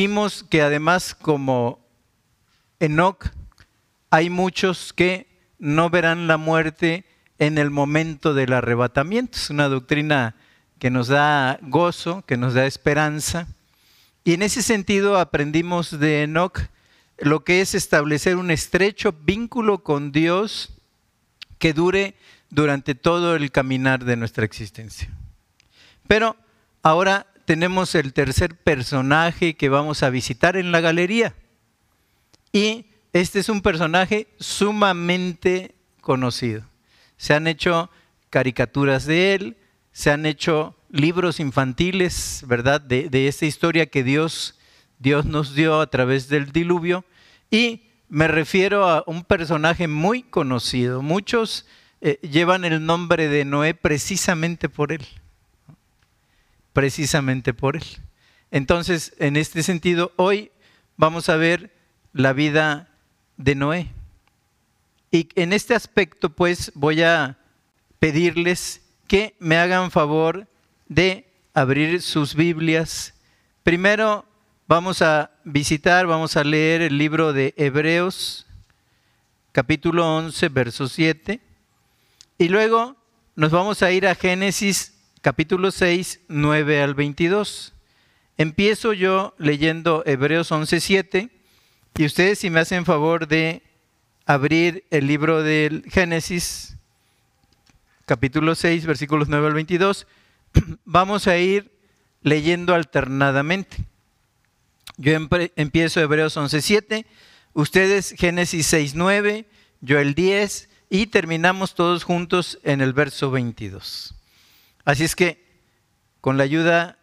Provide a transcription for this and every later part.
Vimos que además como Enoch, hay muchos que no verán la muerte en el momento del arrebatamiento. Es una doctrina que nos da gozo, que nos da esperanza. Y en ese sentido aprendimos de Enoch lo que es establecer un estrecho vínculo con Dios que dure durante todo el caminar de nuestra existencia. Pero ahora tenemos el tercer personaje que vamos a visitar en la galería. Y este es un personaje sumamente conocido. Se han hecho caricaturas de él, se han hecho libros infantiles, ¿verdad? De, esta historia que Dios, Dios nos dio a través del diluvio. Y me refiero a un personaje muy conocido. Muchos eh, llevan el nombre de Noé precisamente por él. Precisamente por él. Entonces, en este sentido, hoy vamos a ver la vida de Noé. Y en este aspecto, pues, voy a pedirles que me hagan favor de abrir sus Biblias. Primero vamos a visitar, vamos a leer el libro de Hebreos, capítulo 11, verso 7. Y luego nos vamos a ir a Génesis, capítulo 6, 9 al 22. Empiezo yo leyendo Hebreos 11, 7. Y ustedes si me hacen favor de abrir el libro del Génesis, capítulo 6, versículos 9 al 22, vamos a ir leyendo alternadamente. Yo empiezo Hebreos 11, 7, ustedes Génesis 6, 9, yo el 10 y terminamos todos juntos en el verso 22. Así es que con la ayuda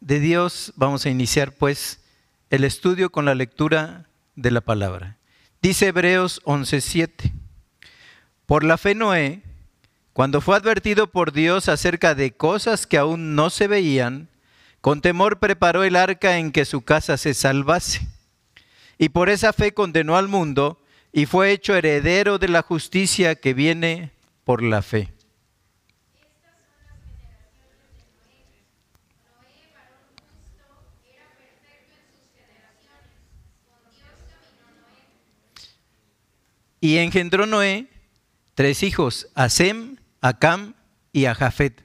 de Dios vamos a iniciar pues el estudio con la lectura de la palabra. Dice Hebreos 11:7. Por la fe Noé, cuando fue advertido por Dios acerca de cosas que aún no se veían, con temor preparó el arca en que su casa se salvase. Y por esa fe condenó al mundo y fue hecho heredero de la justicia que viene por la fe. Y engendró Noé tres hijos, a Sem, a Cam y a Jafet.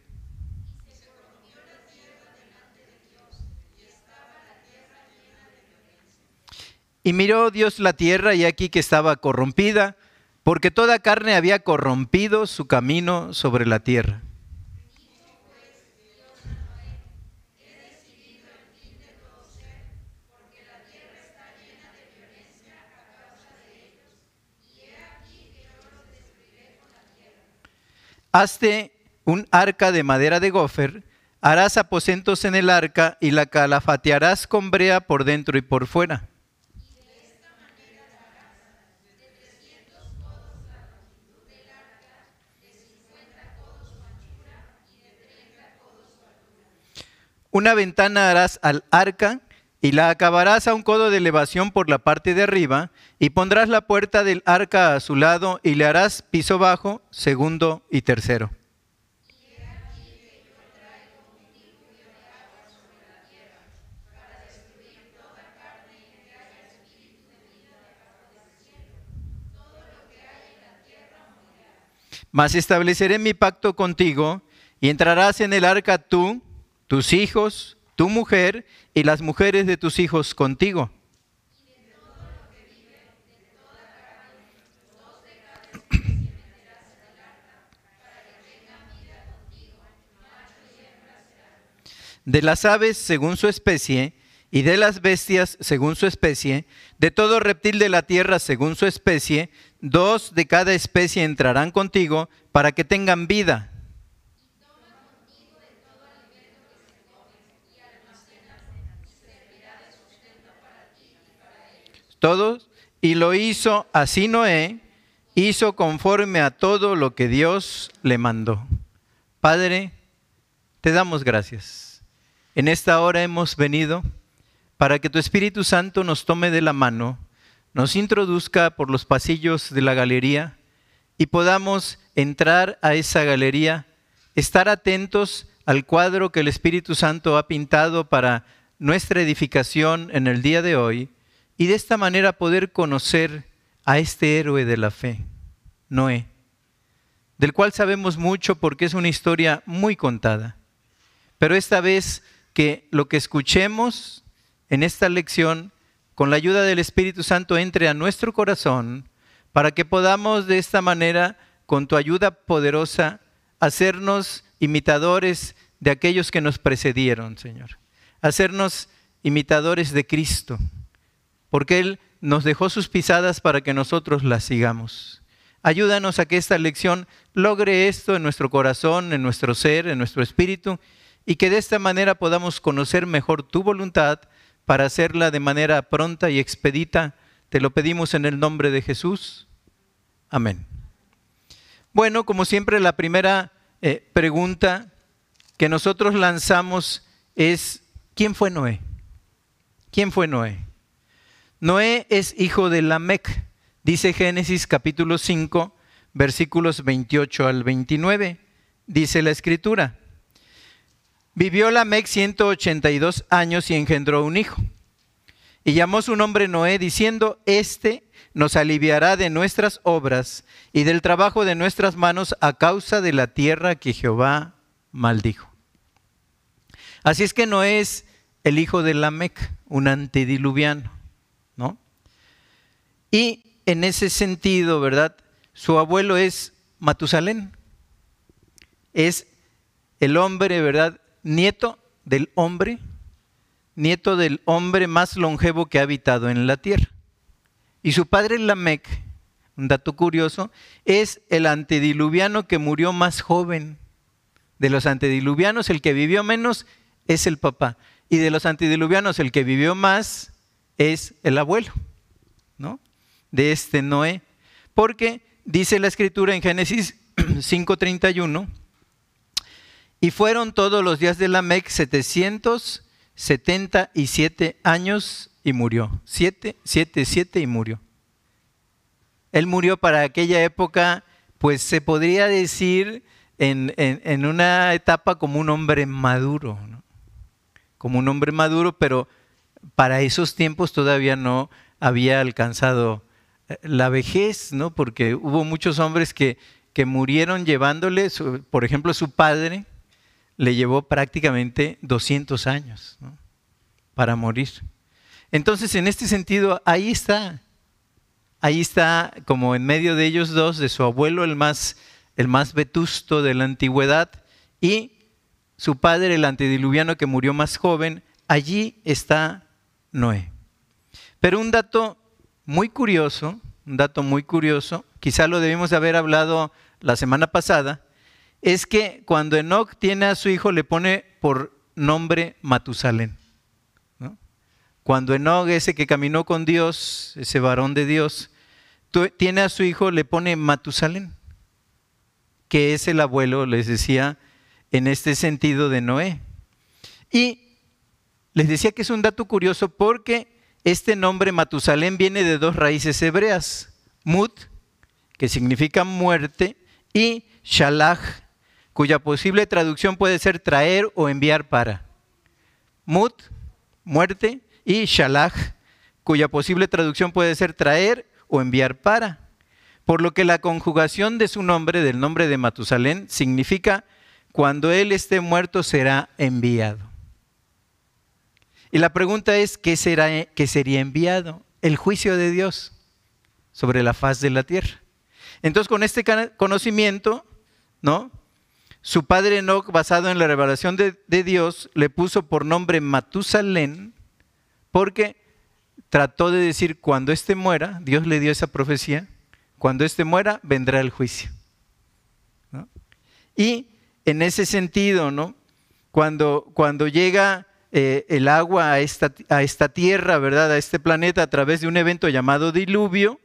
Y miró Dios la tierra y aquí que estaba corrompida, porque toda carne había corrompido su camino sobre la tierra. Hazte un arca de madera de gofer, harás aposentos en el arca y la calafatearás con brea por dentro y por fuera. Una ventana harás al arca y la acabarás a un codo de elevación por la parte de arriba, y pondrás la puerta del arca a su lado, y le harás piso bajo, segundo y tercero. Mas estableceré mi pacto contigo, y entrarás en el arca tú, tus hijos, tu mujer y las mujeres de tus hijos contigo. De las aves según su especie, y de las bestias según su especie, de todo reptil de la tierra según su especie, dos de cada especie entrarán contigo para que tengan vida y lo hizo así Noé, hizo conforme a todo lo que Dios le mandó. Padre, te damos gracias. En esta hora hemos venido para que tu Espíritu Santo nos tome de la mano, nos introduzca por los pasillos de la galería y podamos entrar a esa galería, estar atentos al cuadro que el Espíritu Santo ha pintado para nuestra edificación en el día de hoy y de esta manera poder conocer a este héroe de la fe, Noé, del cual sabemos mucho porque es una historia muy contada. Pero esta vez que lo que escuchemos en esta lección, con la ayuda del Espíritu Santo, entre a nuestro corazón, para que podamos de esta manera, con tu ayuda poderosa, hacernos imitadores de aquellos que nos precedieron, Señor. Hacernos imitadores de Cristo, porque Él nos dejó sus pisadas para que nosotros las sigamos. Ayúdanos a que esta lección logre esto en nuestro corazón, en nuestro ser, en nuestro espíritu, y que de esta manera podamos conocer mejor tu voluntad para hacerla de manera pronta y expedita. Te lo pedimos en el nombre de Jesús. Amén. Bueno, como siempre, la primera eh, pregunta que nosotros lanzamos es, ¿quién fue Noé? ¿Quién fue Noé? Noé es hijo de Lamec, dice Génesis capítulo 5, versículos 28 al 29, dice la escritura. Vivió Lamec 182 años y engendró un hijo. Y llamó su nombre Noé, diciendo, Este nos aliviará de nuestras obras y del trabajo de nuestras manos a causa de la tierra que Jehová maldijo. Así es que Noé es el hijo de Lamec, un antediluviano, ¿no? Y en ese sentido, ¿verdad? Su abuelo es Matusalén. Es el hombre, ¿verdad? nieto del hombre, nieto del hombre más longevo que ha habitado en la tierra. Y su padre Lamec, un dato curioso, es el antediluviano que murió más joven. De los antediluvianos, el que vivió menos es el papá. Y de los antediluvianos, el que vivió más es el abuelo, ¿no? De este Noé. Porque dice la escritura en Génesis 5:31, y fueron todos los días de Lamec 777 años y murió. Siete, siete, siete y murió. Él murió para aquella época, pues se podría decir en, una etapa como un hombre maduro, como un hombre maduro, pero para esos tiempos todavía no había alcanzado la vejez, ¿no? Porque hubo muchos hombres que, que murieron llevándole, por ejemplo, su padre, le llevó prácticamente 200 años para morir. Entonces, en este sentido, ahí está, ahí está como en medio de ellos dos, de su abuelo el más, el más vetusto de la antigüedad y su padre, el antediluviano que murió más joven, allí está Noé. Pero un dato muy curioso, un dato muy curioso, quizá lo debimos de haber hablado la semana pasada, es que cuando Enoch tiene a su hijo le pone por nombre Matusalén. Cuando Enoch, ese que caminó con Dios, ese varón de Dios, tiene a su hijo, le pone Matusalén, que es el abuelo, les decía, en este sentido de Noé. Y les decía que es un dato curioso porque este nombre Matusalén viene de dos raíces hebreas, Mut, que significa muerte, y Shalach, cuya posible traducción puede ser traer o enviar para. Mut, muerte, y shalach, cuya posible traducción puede ser traer o enviar para. Por lo que la conjugación de su nombre, del nombre de Matusalén, significa cuando él esté muerto será enviado. Y la pregunta es, ¿qué, será, qué sería enviado? El juicio de Dios sobre la faz de la tierra. Entonces, con este conocimiento, ¿no? Su padre Enoch, basado en la revelación de, Dios, le puso por nombre Matusalén, porque trató de decir, cuando éste muera, Dios le dio esa profecía, cuando éste muera, vendrá el juicio. Y en ese sentido, ¿no? cuando, cuando llega eh, el agua a esta, a esta tierra, ¿verdad? A este planeta a través de un evento llamado diluvio,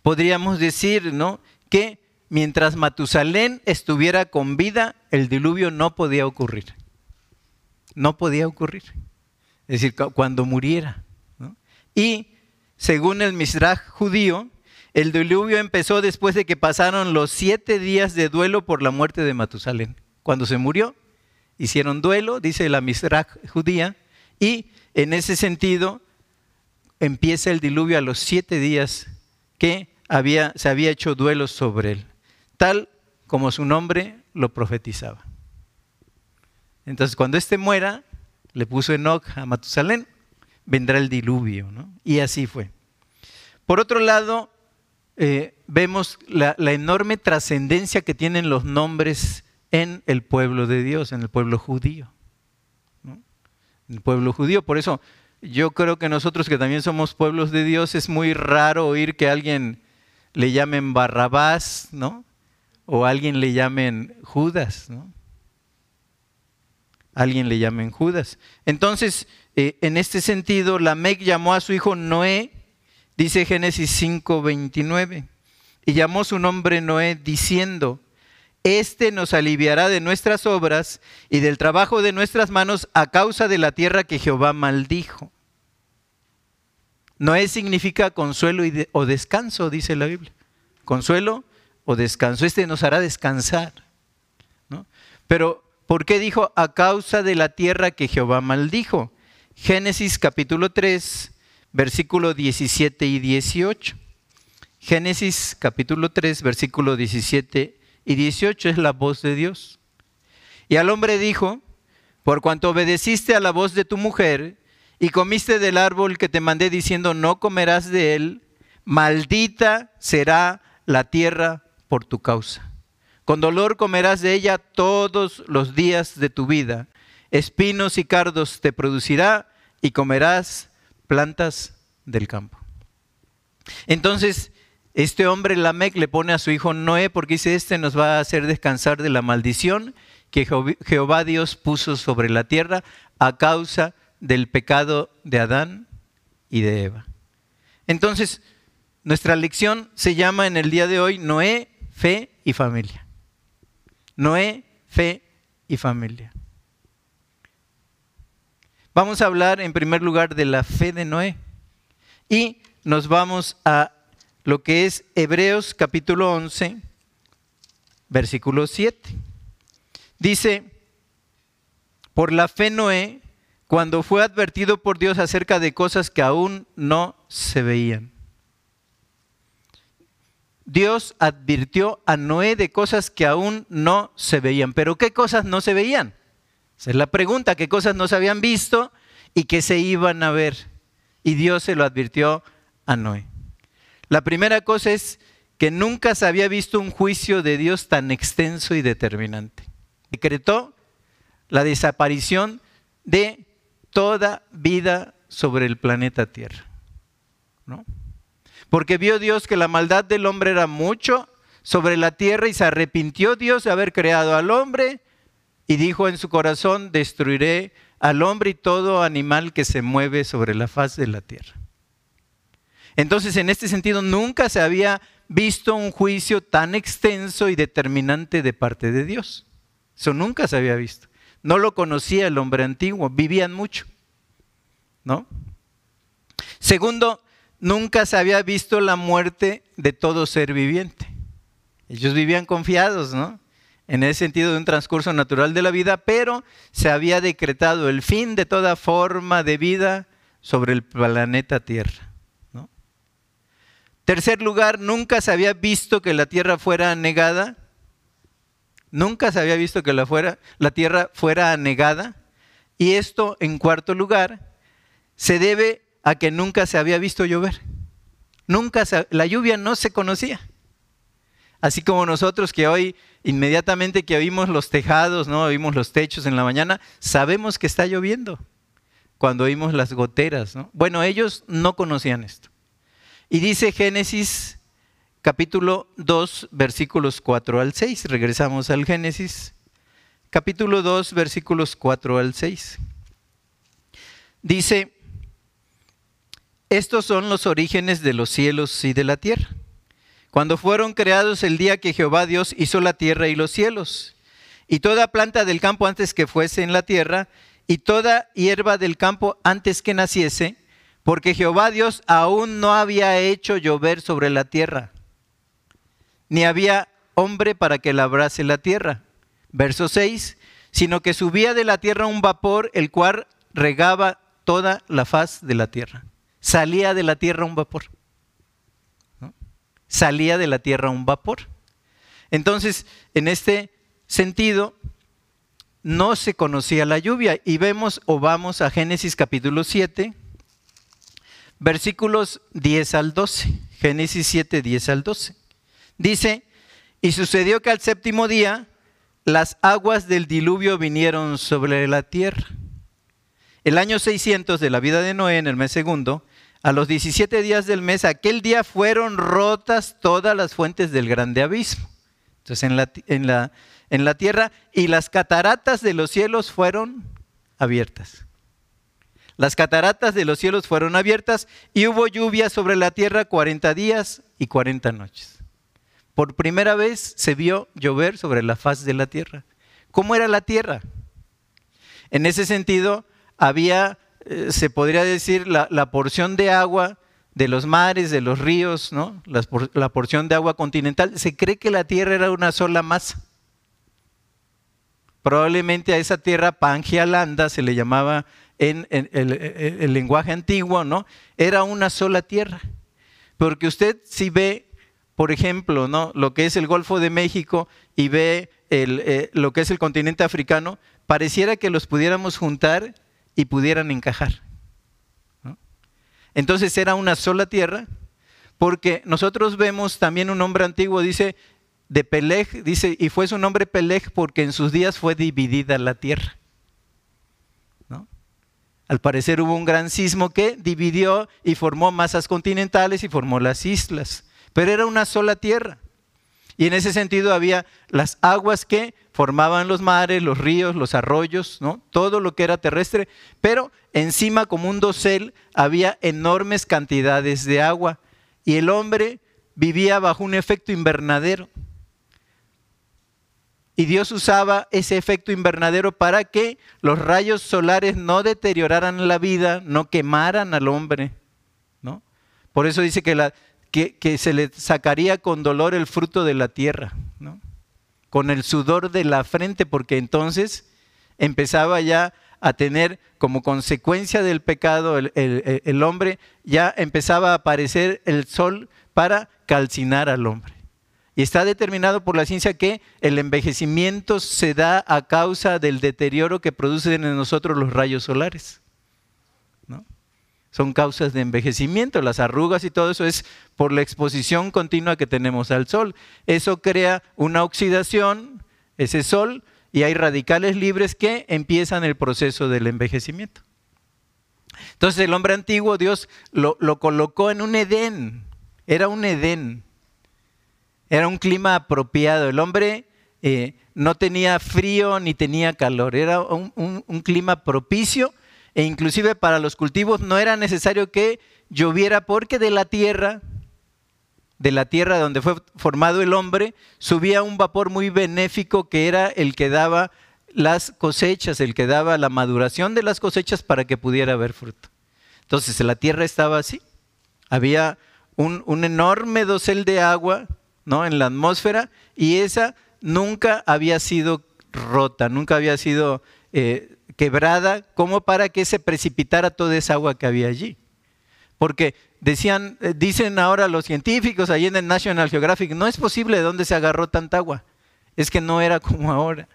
podríamos decir, ¿no? Que mientras Matusalén estuviera con vida, el diluvio no podía ocurrir. No podía ocurrir. Es decir, cuando muriera. Y según el Misraj judío, el diluvio empezó después de que pasaron los siete días de duelo por la muerte de Matusalén. Cuando se murió, hicieron duelo, dice la Misrach judía, y en ese sentido empieza el diluvio a los siete días que había, se había hecho duelo sobre él, tal como su nombre lo profetizaba. Entonces, cuando éste muera, le puso Enoch a Matusalén, vendrá el diluvio, ¿no? Y así fue. Por otro lado, eh, vemos la, enorme trascendencia que tienen los nombres en el pueblo de Dios, en el pueblo judío. En el pueblo judío. Por eso yo creo que nosotros que también somos pueblos de Dios es muy raro oír que alguien le llamen Barrabás, ¿no? O alguien le llamen Judas, ¿no? Alguien le llamen Judas. Entonces, eh, en este sentido, Lamec llamó a su hijo Noé Dice Génesis 5:29, y llamó su nombre Noé diciendo, Este nos aliviará de nuestras obras y del trabajo de nuestras manos a causa de la tierra que Jehová maldijo. Noé significa consuelo o descanso, dice la Biblia. Consuelo o descanso. Este nos hará descansar. Pero, ¿por qué dijo a causa de la tierra que Jehová maldijo? Génesis capítulo 3, versículo 17 y 18. Génesis capítulo 3, versículo 17 y 18 es la voz de Dios. Y al hombre dijo, por cuanto obedeciste a la voz de tu mujer y comiste del árbol que te mandé diciendo, no comerás de él, maldita será la tierra por tu causa. Con dolor comerás de ella todos los días de tu vida. Espinos y cardos te producirá y comerás plantas del campo. Entonces, este hombre Lamec le pone a su hijo Noé porque dice, este nos va a hacer descansar de la maldición que Jehová Dios puso sobre la tierra a causa del pecado de Adán y de Eva. Entonces, nuestra lección se llama en el día de hoy Noé, fe y familia. Noé, fe y familia. Vamos a hablar en primer lugar de la fe de Noé y nos vamos a lo que es Hebreos capítulo 11, versículo 7. Dice, por la fe Noé, cuando fue advertido por Dios acerca de cosas que aún no se veían. Dios advirtió a Noé de cosas que aún no se veían. Pero ¿qué cosas no se veían? Esa es la pregunta, qué cosas no se habían visto y qué se iban a ver. Y Dios se lo advirtió a Noé. La primera cosa es que nunca se había visto un juicio de Dios tan extenso y determinante. Decretó la desaparición de toda vida sobre el planeta Tierra. ¿no? Porque vio Dios que la maldad del hombre era mucho sobre la tierra y se arrepintió Dios de haber creado al hombre y dijo en su corazón, destruiré al hombre y todo animal que se mueve sobre la faz de la tierra. Entonces, en este sentido, nunca se había visto un juicio tan extenso y determinante de parte de Dios. Eso nunca se había visto. No lo conocía el hombre antiguo, vivían mucho. ¿No? Segundo, nunca se había visto la muerte de todo ser viviente. Ellos vivían confiados, ¿no? en ese sentido de un transcurso natural de la vida, pero se había decretado el fin de toda forma de vida sobre el planeta Tierra. Tercer lugar, nunca se había visto que la Tierra fuera anegada. Nunca se había visto que la, fuera, la Tierra fuera anegada. Y esto, en cuarto lugar, se debe a que nunca se había visto llover. Nunca la lluvia no se conocía. Así como nosotros que hoy, inmediatamente que oímos los tejados, ¿no? oímos los techos en la mañana, sabemos que está lloviendo. Cuando oímos las goteras. ¿no? Bueno, ellos no conocían esto. Y dice Génesis capítulo 2, versículos 4 al 6. Regresamos al Génesis. Capítulo 2, versículos 4 al 6. Dice, estos son los orígenes de los cielos y de la tierra cuando fueron creados el día que Jehová Dios hizo la tierra y los cielos, y toda planta del campo antes que fuese en la tierra, y toda hierba del campo antes que naciese, porque Jehová Dios aún no había hecho llover sobre la tierra, ni había hombre para que labrase la tierra. Verso 6, sino que subía de la tierra un vapor, el cual regaba toda la faz de la tierra. Salía de la tierra un vapor. Salía de la tierra un vapor. Entonces, en este sentido, no se conocía la lluvia. Y vemos o vamos a Génesis capítulo 7, versículos 10 al 12. Génesis 7, 10 al 12. Dice, y sucedió que al séptimo día las aguas del diluvio vinieron sobre la tierra. El año 600 de la vida de Noé, en el mes segundo, a los 17 días del mes, aquel día fueron rotas todas las fuentes del grande abismo. Entonces en la, en la, en la tierra y las cataratas de los cielos fueron abiertas. Las cataratas de los cielos fueron abiertas y hubo lluvia sobre la tierra 40 días y 40 noches. Por primera vez se vio llover sobre la faz de la tierra. ¿Cómo era la tierra? En ese sentido, había, eh, se podría decir, la, porción de agua de los mares, de los ríos, ¿no? la, porción de agua continental. Se cree que la tierra era una sola masa. Probablemente a esa tierra Pangialanda se le llamaba en, el, lenguaje antiguo, ¿no? Era una sola tierra. Porque usted si ve, por ejemplo, ¿no? Lo que es el Golfo de México y ve eh, lo que es el continente africano, pareciera que los pudiéramos juntar y pudieran encajar. Entonces era una sola tierra, porque nosotros vemos también un hombre antiguo, dice, de Peleg, dice, y fue su nombre Peleg porque en sus días fue dividida la tierra. Al parecer hubo un gran sismo que dividió y formó masas continentales y formó las islas. Pero era una sola tierra. Y en ese sentido había las aguas que formaban los mares, los ríos, los arroyos, ¿no? todo lo que era terrestre, pero encima como un dosel había enormes cantidades de agua y el hombre vivía bajo un efecto invernadero. Y Dios usaba ese efecto invernadero para que los rayos solares no deterioraran la vida, no quemaran al hombre. ¿no? Por eso dice que, se le sacaría con dolor el fruto de la tierra, ¿no? con el sudor de la frente, porque entonces empezaba ya a tener como consecuencia del pecado el hombre, ya empezaba a aparecer el sol para calcinar al hombre. Y está determinado por la ciencia que el envejecimiento se da a causa del deterioro que producen en nosotros los rayos solares. Son causas de envejecimiento, las arrugas y todo eso es por la exposición continua que tenemos al sol. Eso crea una oxidación, ese sol, y hay radicales libres que empiezan el proceso del envejecimiento. Entonces el hombre antiguo, Dios lo colocó en un Edén, era un Edén era un clima apropiado. El hombre eh, no tenía frío ni tenía calor. Era un, clima propicio e inclusive para los cultivos no era necesario que lloviera porque de la tierra, de la tierra donde fue formado el hombre, subía un vapor muy benéfico que era el que daba las cosechas, el que daba la maduración de las cosechas para que pudiera haber fruto. Entonces la tierra estaba así. Había un enorme dosel de agua ¿no? en la atmósfera y esa nunca había sido rota, nunca había sido eh, quebrada como para que se precipitara toda esa agua que había allí. Porque decían, eh, dicen ahora los científicos allí en el National Geographic, no es posible de dónde se agarró tanta agua. Es que no era como ahora.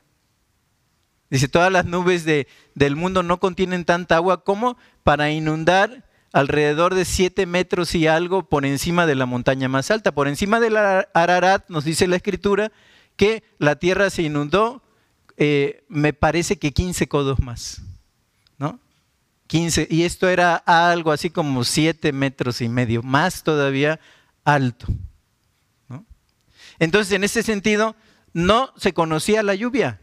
Dice, todas las nubes de, del mundo no contienen tanta agua como para inundar alrededor de siete metros y algo por encima de la montaña más alta. Por encima del Ararat nos dice la escritura que la tierra se inundó, eh, me parece que 15 codos más. ¿no? 15, y esto era algo así como siete metros y medio, más todavía alto. Entonces, en ese sentido, no se conocía la lluvia.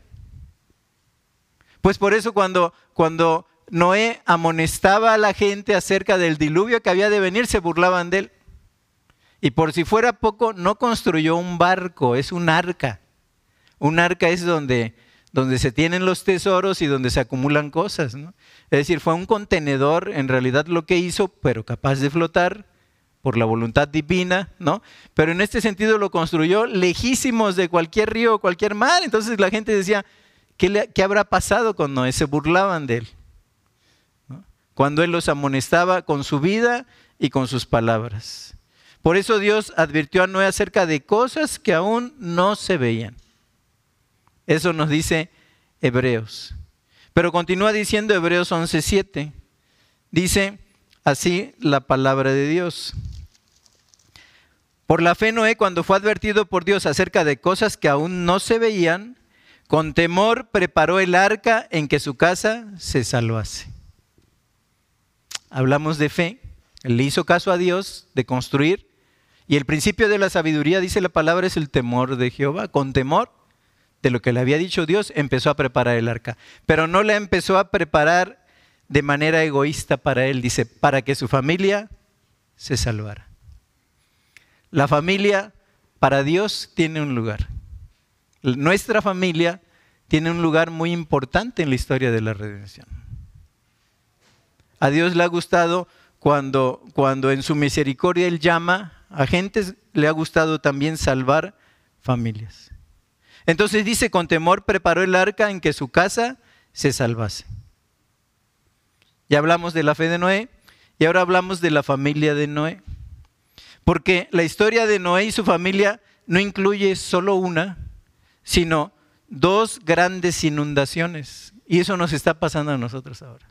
Pues por eso cuando, cuando Noé amonestaba a la gente acerca del diluvio que había de venir, se burlaban de él. Y por si fuera poco, no construyó un barco, es un arca. Un arca es donde, donde se tienen los tesoros y donde se acumulan cosas. ¿no? Es decir, fue un contenedor en realidad lo que hizo, pero capaz de flotar por la voluntad divina, ¿no? Pero en este sentido lo construyó lejísimos de cualquier río o cualquier mar. Entonces la gente decía, ¿qué, habrá pasado con Noé? Se burlaban de él. Cuando él los amonestaba con su vida y con sus palabras. Por eso Dios advirtió a Noé acerca de cosas que aún no se veían. Eso nos dice Hebreos. Pero continúa diciendo Hebreos 11:7. Dice así la palabra de Dios. Por la fe Noé, cuando fue advertido por Dios acerca de cosas que aún no se veían, con temor preparó el arca en que su casa se salvase. Hablamos de fe. Le hizo caso a Dios de construir. Y el principio de la sabiduría, dice la palabra, es el temor de Jehová. Con temor de lo que le había dicho Dios, empezó a preparar el arca. Pero no la empezó a preparar de manera egoísta para él, dice, para que su familia se salvara. La familia para Dios tiene un lugar. Nuestra familia tiene un lugar muy importante en la historia de la redención. A Dios le ha gustado cuando, cuando en su misericordia Él llama a gentes, le ha gustado también salvar familias. Entonces dice, con temor preparó el arca en que su casa se salvase. Ya hablamos de la fe de Noé y ahora hablamos de la familia de Noé. Porque la historia de Noé y su familia no incluye solo una, sino dos grandes inundaciones. Y eso nos está pasando a nosotros ahora.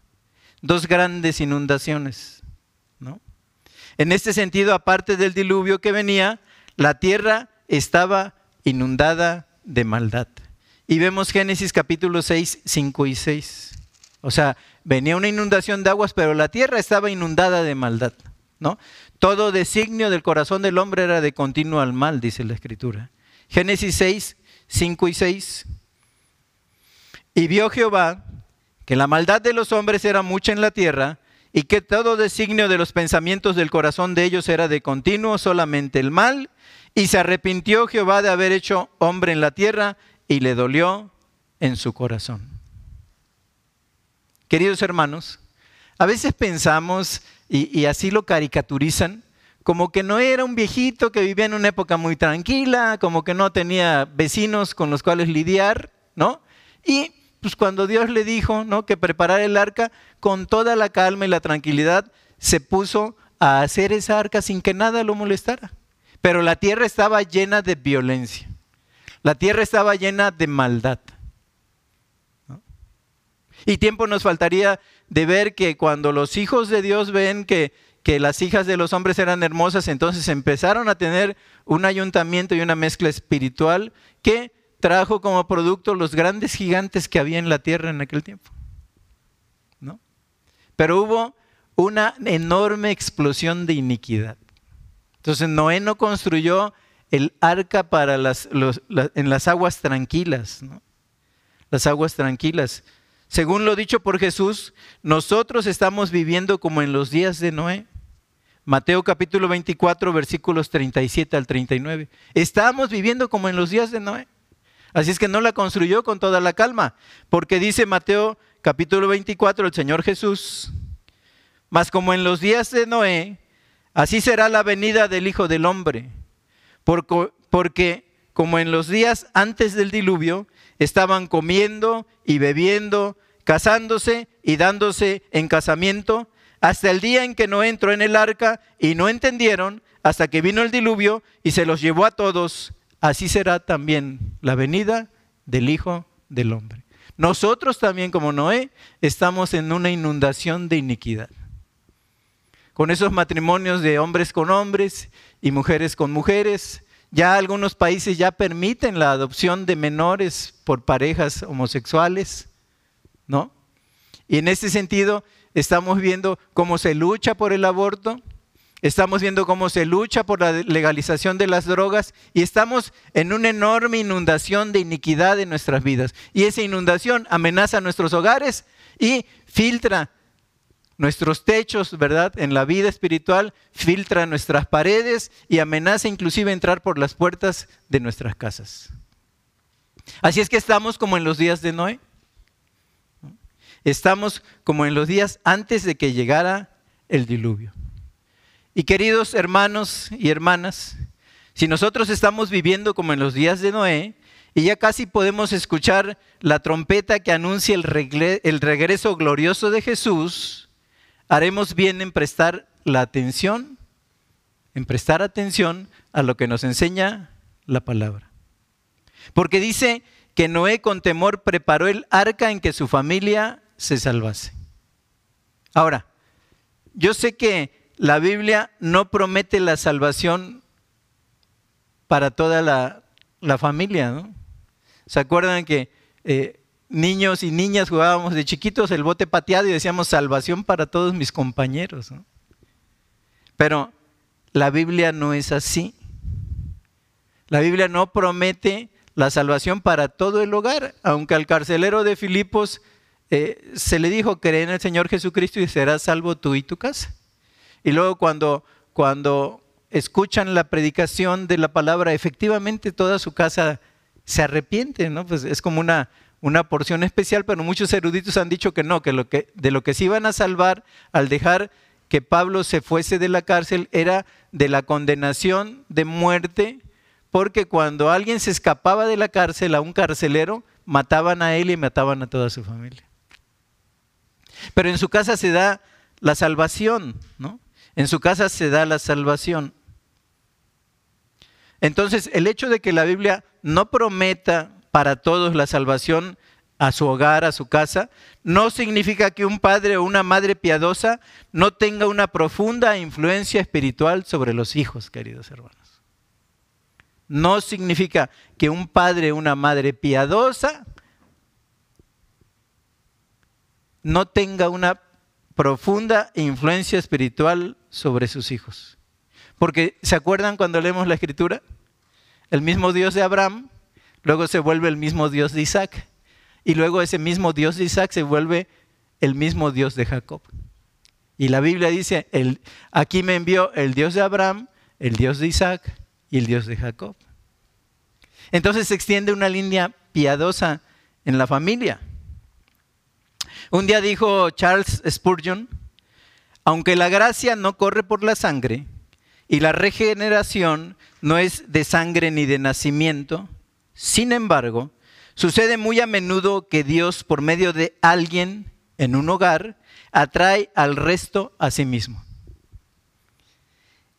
Dos grandes inundaciones. ¿no? En este sentido, aparte del diluvio que venía, la tierra estaba inundada de maldad. Y vemos Génesis capítulo 6, 5 y 6. O sea, venía una inundación de aguas, pero la tierra estaba inundada de maldad. ¿no? Todo designio del corazón del hombre era de continuo al mal, dice la escritura. Génesis 6, 5 y 6. Y vio Jehová que la maldad de los hombres era mucha en la tierra y que todo designio de los pensamientos del corazón de ellos era de continuo solamente el mal y se arrepintió Jehová de haber hecho hombre en la tierra y le dolió en su corazón. Queridos hermanos, a veces pensamos, y, así lo caricaturizan, como que no era un viejito que vivía en una época muy tranquila, como que no tenía vecinos con los cuales lidiar, ¿no? Y pues cuando Dios le dijo, ¿no? Que preparara el arca, con toda la calma y la tranquilidad, se puso a hacer esa arca sin que nada lo molestara. Pero la tierra estaba llena de violencia. La tierra estaba llena de maldad. Y tiempo nos faltaría de ver que cuando los hijos de Dios ven que, que las hijas de los hombres eran hermosas, entonces empezaron a tener un ayuntamiento y una mezcla espiritual que trajo como producto los grandes gigantes que había en la tierra en aquel tiempo. ¿No? Pero hubo una enorme explosión de iniquidad. Entonces Noé no construyó el arca para las, en las aguas tranquilas, las aguas tranquilas. Según lo dicho por Jesús, nosotros estamos viviendo como en los días de Noé. Mateo capítulo 24, versículos 37 al 39. Estamos viviendo como en los días de Noé. Así es que no la construyó con toda la calma, porque dice Mateo capítulo 24, el Señor Jesús, mas como en los días de Noé, Así será la venida del Hijo del Hombre, porque como en los días antes del diluvio, estaban comiendo y bebiendo, casándose y dándose en casamiento, hasta el día en que no entró en el arca y no entendieron, hasta que vino el diluvio y se los llevó a todos, así será también la venida del Hijo del Hombre. Nosotros también como Noé estamos en una inundación de iniquidad con esos matrimonios de hombres con hombres y mujeres con mujeres. Ya algunos países ya permiten la adopción de menores por parejas homosexuales, ¿no? Y en este sentido estamos viendo cómo se lucha por el aborto, estamos viendo cómo se lucha por la legalización de las drogas y estamos en una enorme inundación de iniquidad en nuestras vidas. Y esa inundación amenaza nuestros hogares y filtra nuestros techos, ¿verdad? En la vida espiritual, filtra nuestras paredes y amenaza inclusive entrar por las puertas de nuestras casas. Así es que estamos como en los días de Noé. Estamos como en los días antes de que llegara el diluvio. Y queridos hermanos y hermanas, si nosotros estamos viviendo como en los días de Noé, y ya casi podemos escuchar la trompeta que anuncia el, regreso glorioso de Jesús, haremos bien en prestar la atención, en prestar atención a lo que nos enseña la palabra. Porque dice que Noé con temor preparó el arca en que su familia se salvase. Ahora, yo sé que la Biblia no promete la salvación para toda la, familia, ¿no? ¿Se acuerdan que eh, niños y niñas jugábamos de chiquitos el bote pateado y decíamos salvación para todos mis compañeros? Pero la Biblia no es así. La Biblia no promete la salvación para todo el hogar, aunque al carcelero de Filipos eh, se le dijo, cree en el Señor Jesucristo y serás salvo tú y tu casa. Y luego cuando, cuando escuchan la predicación de la palabra, efectivamente toda su casa se arrepiente, ¿no? Pues es como una, una porción especial, pero muchos eruditos han dicho que no, que, lo que de lo que se iban a salvar al dejar que Pablo se fuese de la cárcel era de la condenación de muerte, porque cuando alguien se escapaba de la cárcel a un carcelero, mataban a él y mataban a toda su familia. Pero en su casa se da la salvación, ¿no? En su casa se da la salvación. Entonces, el hecho de que la Biblia no prometa para todos la salvación a su hogar, a su casa, no significa que un padre o una madre piadosa no tenga una profunda influencia espiritual sobre los hijos, queridos hermanos. No significa que un padre o una madre piadosa no tenga una profunda influencia espiritual sobre sus hijos. Porque, ¿se acuerdan cuando leemos la escritura? El mismo Dios de Abraham, luego se vuelve el mismo Dios de Isaac. Y luego ese mismo Dios de Isaac se vuelve el mismo Dios de Jacob. Y la Biblia dice, el, aquí me envió el Dios de Abraham, el Dios de Isaac y el Dios de Jacob. Entonces se extiende una línea piadosa en la familia. Un día dijo Charles Spurgeon, aunque la gracia no corre por la sangre y la regeneración no es de sangre ni de nacimiento, sin embargo, sucede muy a menudo que Dios, por medio de alguien en un hogar, atrae al resto a sí mismo.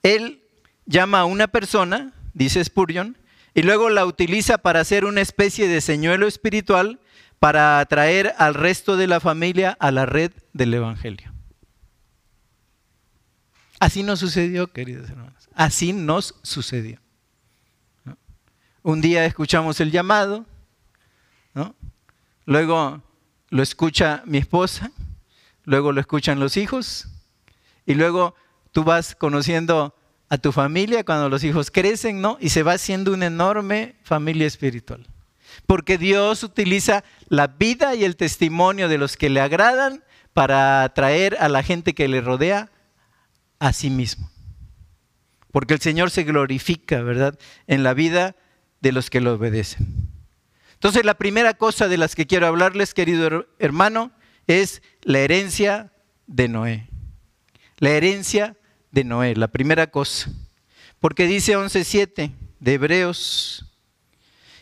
Él llama a una persona, dice Spurgeon, y luego la utiliza para hacer una especie de señuelo espiritual para atraer al resto de la familia a la red del Evangelio. Así nos sucedió, queridos hermanos. Así nos sucedió. Un día escuchamos el llamado, luego lo escucha mi esposa, luego lo escuchan los hijos, y luego tú vas conociendo a tu familia cuando los hijos crecen, ¿no? Y se va haciendo una enorme familia espiritual. Porque Dios utiliza la vida y el testimonio de los que le agradan para atraer a la gente que le rodea a sí mismo. Porque el Señor se glorifica, ¿verdad? En la vida de los que lo obedecen. Entonces la primera cosa de las que quiero hablarles, querido hermano, es la herencia de Noé. La herencia de Noé, la primera cosa. Porque dice 11.7 de Hebreos,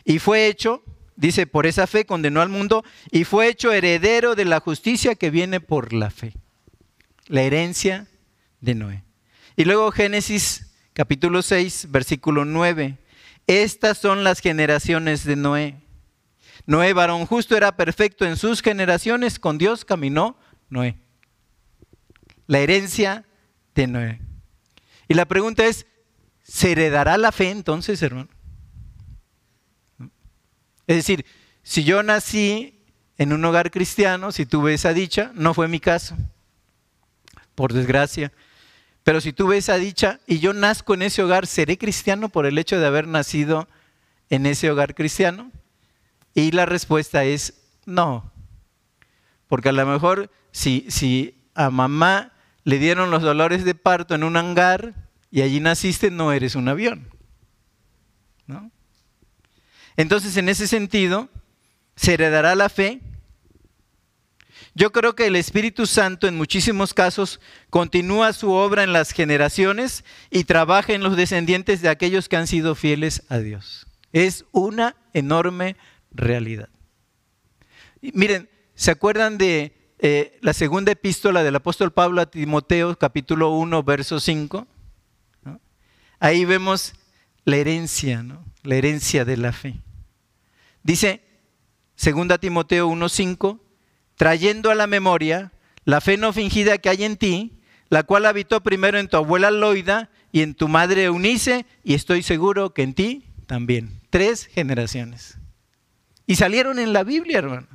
y fue hecho, dice, por esa fe condenó al mundo y fue hecho heredero de la justicia que viene por la fe. La herencia de Noé. Y luego Génesis capítulo 6, versículo 9. Estas son las generaciones de Noé. Noé, varón justo, era perfecto en sus generaciones, con Dios caminó Noé. La herencia de Noé. Y la pregunta es, ¿se heredará la fe entonces, hermano? Es decir, si yo nací en un hogar cristiano, si tuve esa dicha, no fue mi caso, por desgracia. Pero si tuve esa dicha y yo nazco en ese hogar, ¿seré cristiano por el hecho de haber nacido en ese hogar cristiano? Y la respuesta es no. Porque a lo mejor si, si a mamá le dieron los dolores de parto en un hangar y allí naciste, no eres un avión. ¿no? Entonces, en ese sentido, se heredará la fe. Yo creo que el Espíritu Santo en muchísimos casos continúa su obra en las generaciones y trabaja en los descendientes de aquellos que han sido fieles a Dios. Es una enorme realidad. miren, ¿se acuerdan de eh, la segunda epístola del apóstol Pablo a Timoteo, capítulo 1, verso 5? Ahí vemos la herencia, la herencia de la fe. Dice, segunda Timoteo 1.5, trayendo a la memoria la fe no fingida que hay en ti, la cual habitó primero en tu abuela Loida y en tu madre Eunice, y estoy seguro que en ti también. Tres generaciones. Y salieron en la Biblia, hermano.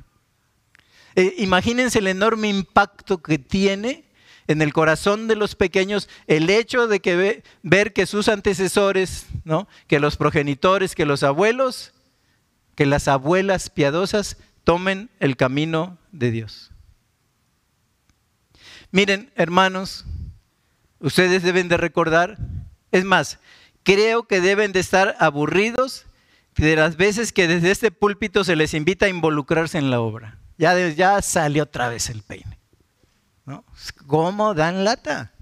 Eh, imagínense el enorme impacto que tiene en el corazón de los pequeños el hecho de que ver que sus antecesores, ¿no? que los progenitores, que los abuelos, que las abuelas piadosas tomen el camino de Dios. Miren, hermanos, ustedes deben de recordar, es más, creo que deben de estar aburridos de las veces que desde este púlpito se les invita a involucrarse en la obra. Ya, ya salió otra vez el peine. ¿no? ¿Cómo dan lata?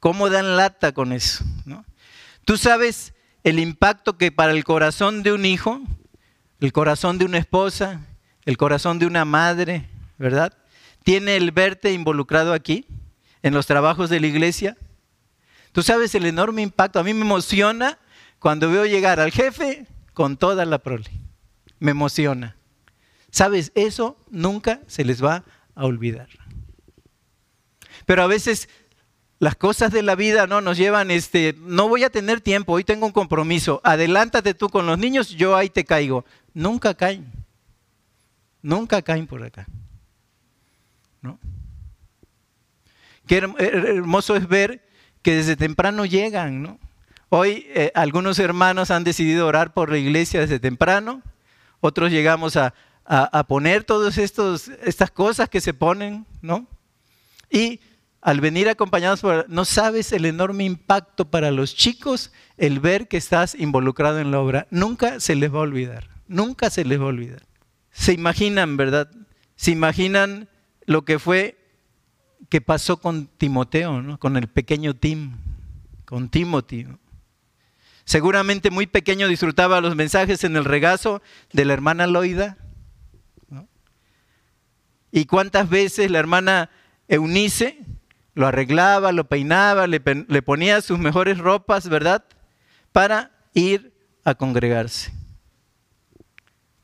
¿Cómo dan lata con eso? ¿no? Tú sabes el impacto que para el corazón de un hijo, el corazón de una esposa, el corazón de una madre, ¿verdad? tiene el verte involucrado aquí, en los trabajos de la iglesia. Tú sabes el enorme impacto. A mí me emociona cuando veo llegar al jefe con toda la prole. Me emociona. Sabes, eso nunca se les va a olvidar. Pero a veces las cosas de la vida no nos llevan, este, no voy a tener tiempo, hoy tengo un compromiso, adelántate tú con los niños, yo ahí te caigo. Nunca caen, nunca caen por acá. ¿no? Qué hermoso es ver que desde temprano llegan, ¿no? Hoy eh, algunos hermanos han decidido orar por la iglesia desde temprano, otros llegamos a, poner todas estas cosas que se ponen, ¿no? Y al venir acompañados por, no sabes el enorme impacto para los chicos el ver que estás involucrado en la obra. Nunca se les va a olvidar, nunca se les va a olvidar. Se imaginan, ¿verdad? Se imaginan lo que fue que pasó con Timoteo, ¿no? con el pequeño Tim, con Timothy. Seguramente muy pequeño disfrutaba los mensajes en el regazo de la hermana Loida. ¿Y cuántas veces la hermana Eunice lo arreglaba, lo peinaba, le ponía sus mejores ropas, ¿verdad? Para ir a congregarse.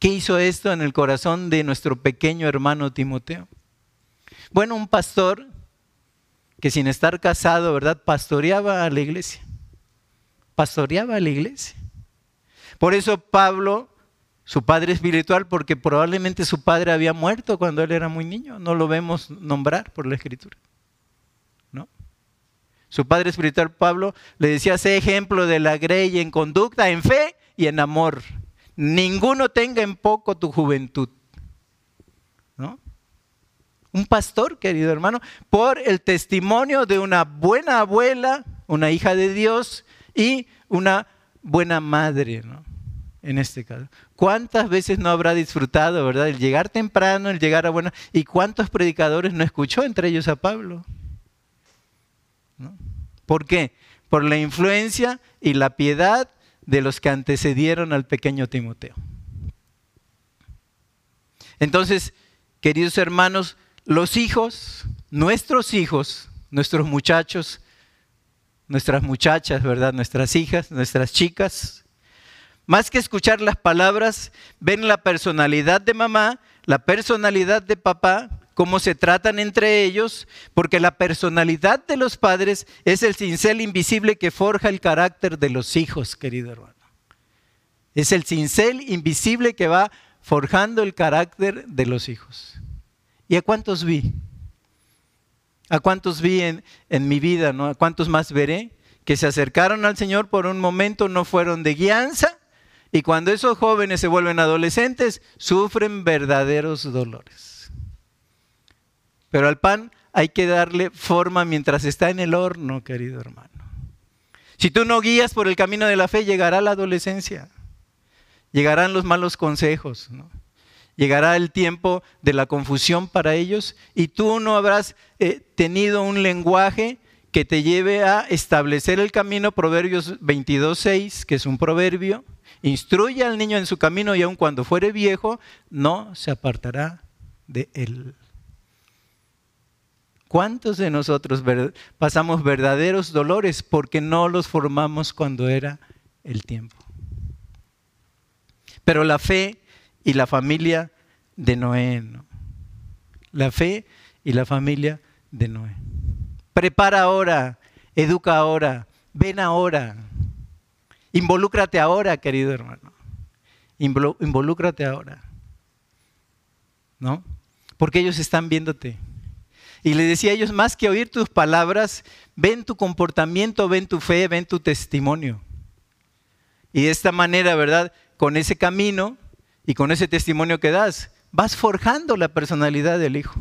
¿Qué hizo esto en el corazón de nuestro pequeño hermano Timoteo? Bueno, un pastor que sin estar casado, ¿verdad? Pastoreaba a la iglesia. Pastoreaba a la iglesia. Por eso Pablo, su padre espiritual, porque probablemente su padre había muerto cuando él era muy niño, no lo vemos nombrar por la escritura. ¿No? Su padre espiritual Pablo le decía, sé ejemplo de la grey en conducta, en fe y en amor. Ninguno tenga en poco tu juventud. ¿No? un pastor, querido hermano, por el testimonio de una buena abuela, una hija de Dios y una buena madre, ¿no? En este caso. ¿Cuántas veces no habrá disfrutado, verdad? El llegar temprano, el llegar a buena... ¿Y cuántos predicadores no escuchó, entre ellos a Pablo? ¿No? ¿Por qué? Por la influencia y la piedad de los que antecedieron al pequeño Timoteo. Entonces, queridos hermanos, los hijos, nuestros hijos, nuestros muchachos, nuestras muchachas, ¿verdad? Nuestras hijas, nuestras chicas, más que escuchar las palabras, ven la personalidad de mamá, la personalidad de papá, cómo se tratan entre ellos, porque la personalidad de los padres es el cincel invisible que forja el carácter de los hijos, querido hermano. Es el cincel invisible que va forjando el carácter de los hijos. ¿Y a cuántos vi? ¿A cuántos vi en, mi vida? ¿no? ¿A cuántos más veré? Que se acercaron al Señor por un momento, no fueron de guianza, y cuando esos jóvenes se vuelven adolescentes, sufren verdaderos dolores. Pero al pan hay que darle forma mientras está en el horno, querido hermano. Si tú no guías por el camino de la fe, llegará la adolescencia, llegarán los malos consejos, llegará el tiempo de la confusión para ellos y tú no habrás eh, tenido un lenguaje que te lleve a establecer el camino, Proverbios 22.6, que es un proverbio, instruye al niño en su camino y aun cuando fuere viejo, no se apartará de él. ¿Cuántos de nosotros pasamos verdaderos dolores porque no los formamos cuando era el tiempo? Pero la fe y la familia de Noé, ¿no? la fe y la familia de Noé. Prepara ahora, educa ahora, ven ahora, involúcrate ahora, querido hermano. Involúcrate ahora. ¿No? Porque ellos están viéndote. Y le decía a ellos, más que oír tus palabras, ven tu comportamiento, ven tu fe, ven tu testimonio. Y de esta manera, ¿verdad? Con ese camino y con ese testimonio que das, vas forjando la personalidad del hijo.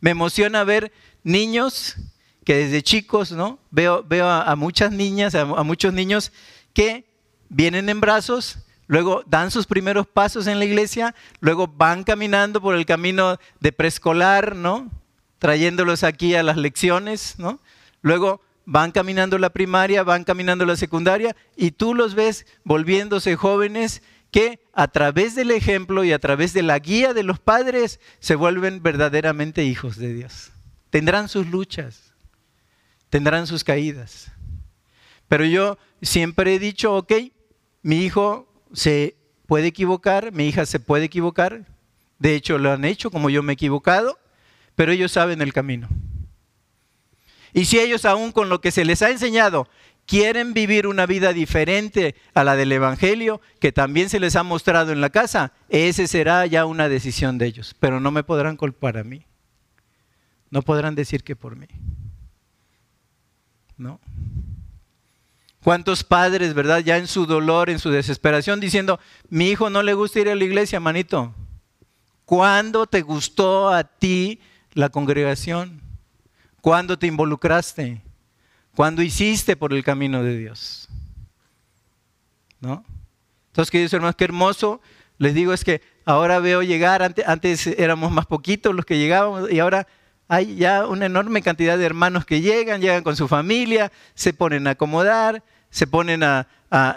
Me emociona ver niños que desde chicos, ¿no? Veo, veo a, muchas niñas, a, a muchos niños que vienen en brazos, luego dan sus primeros pasos en la iglesia, luego van caminando por el camino de preescolar, ¿no? Trayéndolos aquí a las lecciones, ¿no? Luego van caminando la primaria, van caminando la secundaria y tú los ves volviéndose jóvenes que a través del ejemplo y a través de la guía de los padres se vuelven verdaderamente hijos de Dios. Tendrán sus luchas, tendrán sus caídas. Pero yo siempre he dicho, ok, mi hijo se puede equivocar, mi hija se puede equivocar, de hecho lo han hecho como yo me he equivocado, pero ellos saben el camino. Y si ellos aún con lo que se les ha enseñado quieren vivir una vida diferente a la del Evangelio, que también se les ha mostrado en la casa, ese será ya una decisión de ellos. Pero no me podrán culpar a mí. No podrán decir que por mí. ¿No? ¿Cuántos padres, verdad, ya en su dolor, en su desesperación, diciendo, mi hijo no le gusta ir a la iglesia, manito? ¿Cuándo te gustó a ti la congregación? ¿Cuándo te involucraste? ¿Cuándo hiciste por el camino de Dios? ¿No? Entonces, queridos hermanos, qué hermoso. Les digo es que ahora veo llegar, antes, éramos más poquitos los que llegábamos y ahora hay ya una enorme cantidad de hermanos que llegan, llegan con su familia, se ponen a acomodar, se ponen a,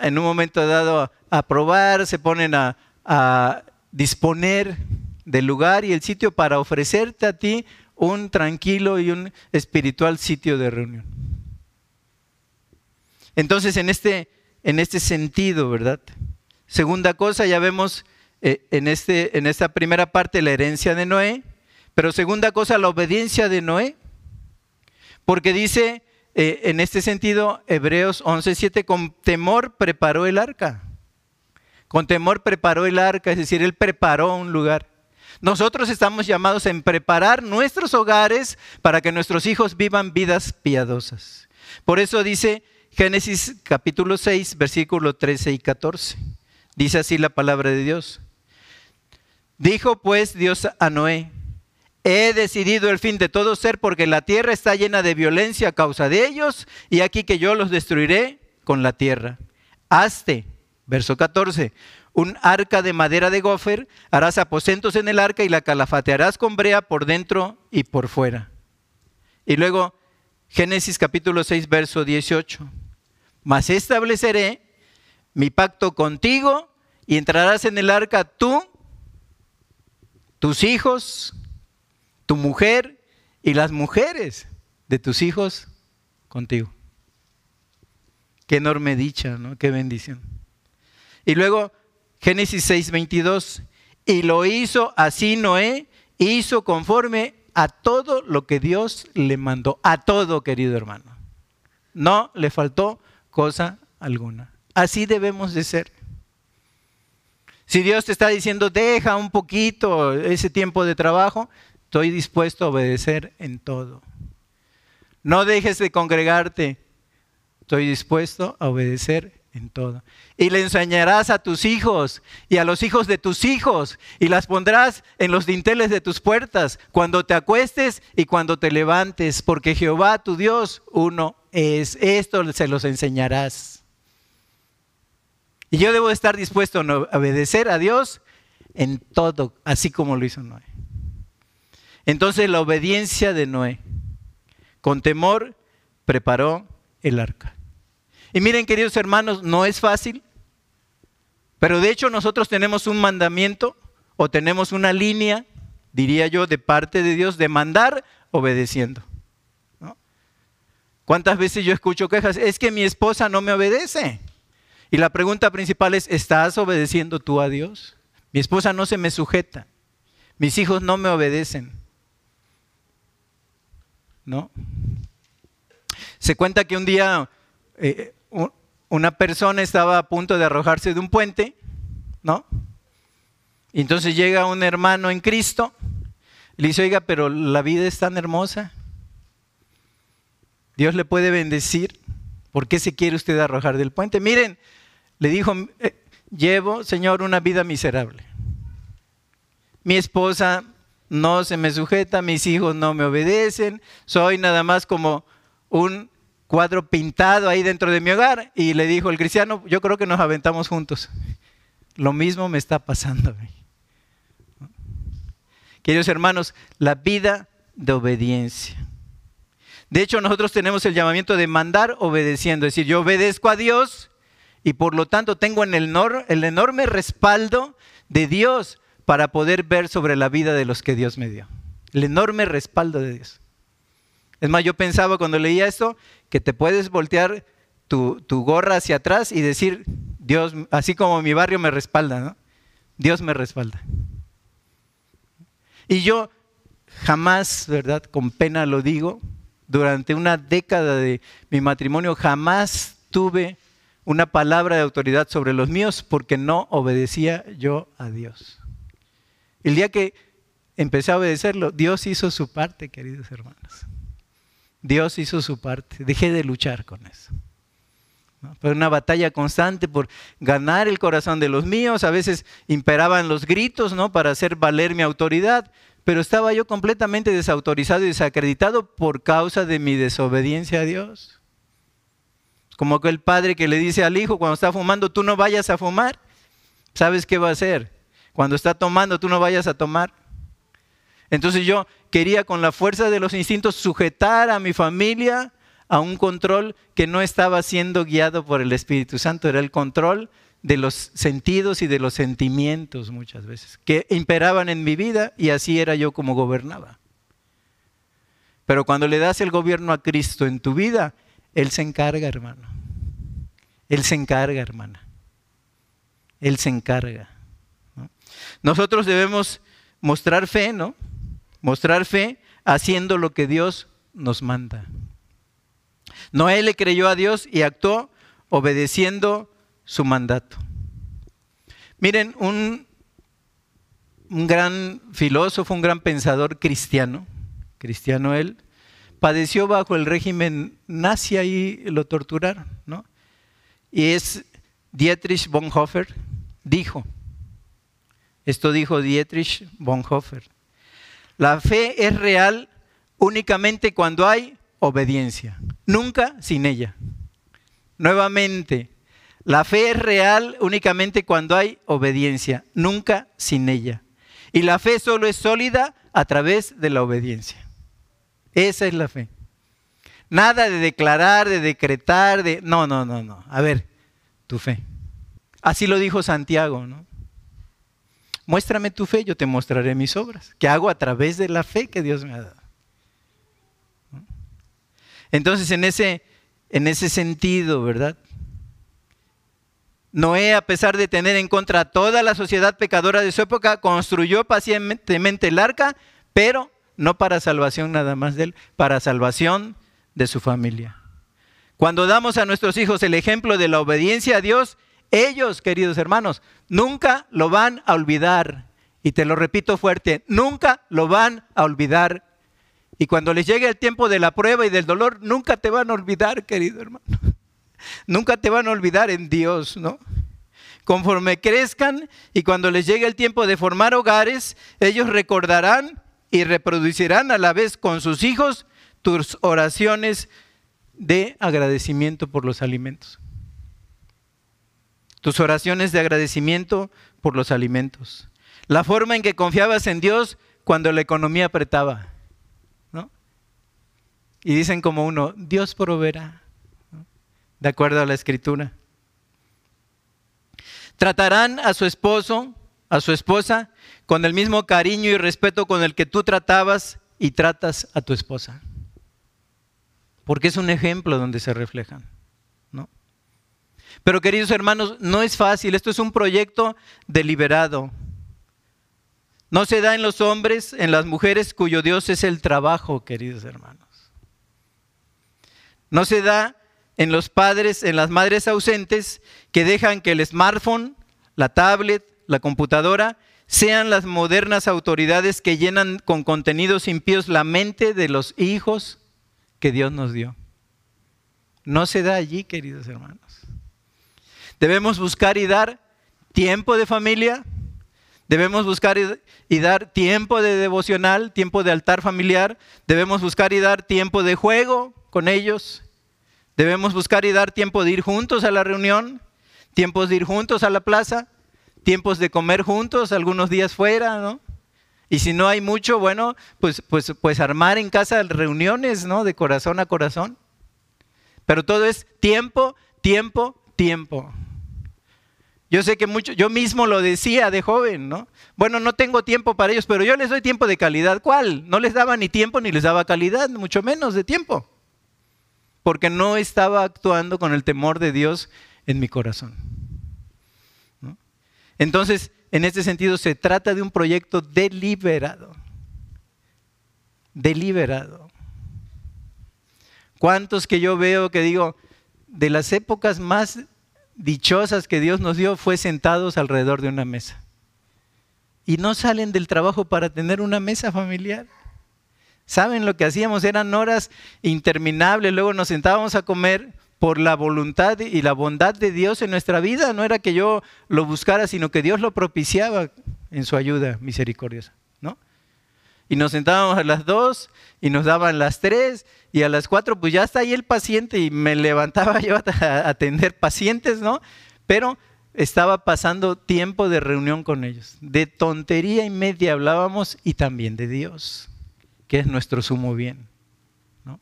en un momento dado a, probar, se ponen a, a disponer del lugar y el sitio para ofrecerte a ti un tranquilo y un espiritual sitio de reunión. Entonces, en este, en este sentido, ¿verdad? Segunda cosa, ya vemos eh, en, este, en esta primera parte la herencia de Noé, pero segunda cosa, la obediencia de Noé, porque dice eh, en este sentido Hebreos 11:7, con temor preparó el arca. Con temor preparó el arca, es decir, él preparó un lugar. Nosotros estamos llamados en preparar nuestros hogares para que nuestros hijos vivan vidas piadosas. Por eso dice Génesis capítulo 6, versículo 13 y 14. Dice así la palabra de Dios. Dijo pues Dios a Noé, he decidido el fin de todo ser porque la tierra está llena de violencia a causa de ellos y aquí que yo los destruiré con la tierra. Hazte, verso 14, un arca de madera de gofer, harás aposentos en el arca y la calafatearás con brea por dentro y por fuera. Y luego Génesis capítulo 6, verso 18. Mas estableceré mi pacto contigo y entrarás en el arca tú, tus hijos, tu mujer y las mujeres de tus hijos contigo. Qué enorme dicha, ¿no? Qué bendición. Y luego Génesis 6, 22. Y lo hizo así Noé, hizo conforme a todo lo que Dios le mandó. A todo, querido hermano. No le faltó cosa alguna. Así debemos de ser. Si Dios te está diciendo, deja un poquito ese tiempo de trabajo, estoy dispuesto a obedecer en todo. No dejes de congregarte, estoy dispuesto a obedecer en todo. Y le enseñarás a tus hijos y a los hijos de tus hijos y las pondrás en los dinteles de tus puertas cuando te acuestes y cuando te levantes, porque Jehová tu Dios uno es. Esto se los enseñarás. Y yo debo estar dispuesto a obedecer a Dios en todo, así como lo hizo Noé. Entonces la obediencia de Noé, con temor, preparó el arca. Y miren, queridos hermanos, no es fácil, pero de hecho nosotros tenemos un mandamiento o tenemos una línea, diría yo, de parte de Dios de mandar obedeciendo. ¿Cuántas veces yo escucho quejas? Es que mi esposa no me obedece. Y la pregunta principal es, ¿estás obedeciendo tú a Dios? Mi esposa no se me sujeta. Mis hijos no me obedecen. ¿No? Se cuenta que un día eh, una persona estaba a punto de arrojarse de un puente, ¿no? Y entonces llega un hermano en Cristo, le dice, oiga, pero la vida es tan hermosa. Dios le puede bendecir. ¿Por qué se quiere usted arrojar del puente? Miren, le dijo, eh, llevo, Señor, una vida miserable. Mi esposa no se me sujeta, mis hijos no me obedecen, soy nada más como un cuadro pintado ahí dentro de mi hogar. Y le dijo el cristiano, yo creo que nos aventamos juntos. Lo mismo me está pasando. Queridos hermanos, la vida de obediencia. De hecho, nosotros tenemos el llamamiento de mandar obedeciendo, es decir, yo obedezco a Dios y por lo tanto tengo en el, el enorme respaldo de Dios para poder ver sobre la vida de los que Dios me dio. El enorme respaldo de Dios. Es más, yo pensaba cuando leía esto que te puedes voltear tu, gorra hacia atrás y decir, Dios, así como mi barrio me respalda, ¿no? Dios me respalda. Y yo jamás, ¿verdad? Con pena lo digo, durante una década de mi matrimonio jamás tuve una palabra de autoridad sobre los míos porque no obedecía yo a Dios. El día que empecé a obedecerlo, Dios hizo su parte, queridos hermanos. Dios hizo su parte. Dejé de luchar con eso. Fue una batalla constante por ganar el corazón de los míos. A veces imperaban los gritos, ¿no? Para hacer valer mi autoridad. Pero estaba yo completamente desautorizado y desacreditado por causa de mi desobediencia a Dios. Como aquel padre que le dice al hijo cuando está fumando, tú no vayas a fumar. ¿Sabes qué va a hacer? Cuando está tomando, tú no vayas a tomar. Entonces yo quería con la fuerza de los instintos sujetar a mi familia a un control que no estaba siendo guiado por el Espíritu Santo, era el control de los sentidos y de los sentimientos muchas veces, que imperaban en mi vida y así era yo como gobernaba. Pero cuando le das el gobierno a Cristo en tu vida, Él se encarga, hermano. Él se encarga, hermana. Él se encarga. Nosotros debemos mostrar fe, ¿no? Mostrar fe haciendo lo que Dios nos manda. Noé le creyó a Dios y actuó obedeciendo su mandato. Miren, un, un gran filósofo, un gran pensador cristiano, cristiano él, padeció bajo el régimen nazi y lo torturaron, ¿no? Y es Dietrich Bonhoeffer, dijo, esto dijo Dietrich Bonhoeffer, la fe es real únicamente cuando hay obediencia, nunca sin ella. Nuevamente, la fe es real únicamente cuando hay obediencia, nunca sin ella. Y la fe solo es sólida a través de la obediencia. Esa es la fe. Nada de declarar, de decretar, de... No, no, no, no. A ver, tu fe. Así lo dijo Santiago, ¿no? Muéstrame tu fe, yo te mostraré mis obras, que hago a través de la fe que Dios me ha dado. Entonces, en ese, en ese sentido, ¿verdad? Noé, a pesar de tener en contra toda la sociedad pecadora de su época, construyó pacientemente el arca, pero no para salvación nada más de él, para salvación de su familia. Cuando damos a nuestros hijos el ejemplo de la obediencia a Dios, ellos, queridos hermanos, nunca lo van a olvidar. Y te lo repito fuerte, nunca lo van a olvidar. Y cuando les llegue el tiempo de la prueba y del dolor, nunca te van a olvidar, querido hermano. Nunca te van a olvidar en Dios, ¿no? Conforme crezcan y cuando les llegue el tiempo de formar hogares, ellos recordarán y reproducirán a la vez con sus hijos tus oraciones de agradecimiento por los alimentos tus oraciones de agradecimiento por los alimentos, la forma en que confiabas en Dios cuando la economía apretaba. y dicen como uno, Dios proveerá, de acuerdo a la escritura. Tratarán a su esposo, a su esposa, con el mismo cariño y respeto con el que tú tratabas y tratas a tu esposa. Porque es un ejemplo donde se reflejan. Pero queridos hermanos, no es fácil, esto es un proyecto deliberado. No se da en los hombres, en las mujeres cuyo Dios es el trabajo, queridos hermanos. No se da en los padres, en las madres ausentes que dejan que el smartphone, la tablet, la computadora sean las modernas autoridades que llenan con contenidos impíos la mente de los hijos que Dios nos dio. No se da allí, queridos hermanos. Debemos buscar y dar tiempo de familia, debemos buscar y dar tiempo de devocional, tiempo de altar familiar, debemos buscar y dar tiempo de juego con ellos, debemos buscar y dar tiempo de ir juntos a la reunión, tiempos de ir juntos a la plaza, tiempos de comer juntos, algunos días fuera, ¿no? Y si no hay mucho, bueno, pues, pues, pues armar en casa reuniones, ¿no? De corazón a corazón. Pero todo es tiempo, tiempo, tiempo. Yo sé que mucho, yo mismo lo decía de joven, ¿no? Bueno, no tengo tiempo para ellos, pero yo les doy tiempo de calidad. ¿Cuál? No les daba ni tiempo ni les daba calidad, mucho menos de tiempo. Porque no estaba actuando con el temor de Dios en mi corazón. Entonces, en este sentido, se trata de un proyecto deliberado. Deliberado. ¿Cuántos que yo veo que digo, de las épocas más dichosas que Dios nos dio fue sentados alrededor de una mesa. Y no salen del trabajo para tener una mesa familiar. ¿Saben lo que hacíamos? Eran horas interminables, luego nos sentábamos a comer por la voluntad y la bondad de Dios en nuestra vida. No era que yo lo buscara, sino que Dios lo propiciaba en su ayuda misericordiosa. Y nos sentábamos a las dos y nos daban las tres y a las cuatro pues ya está ahí el paciente y me levantaba yo a atender pacientes, ¿no? Pero estaba pasando tiempo de reunión con ellos. De tontería y media hablábamos y también de Dios, que es nuestro sumo bien. ¿no?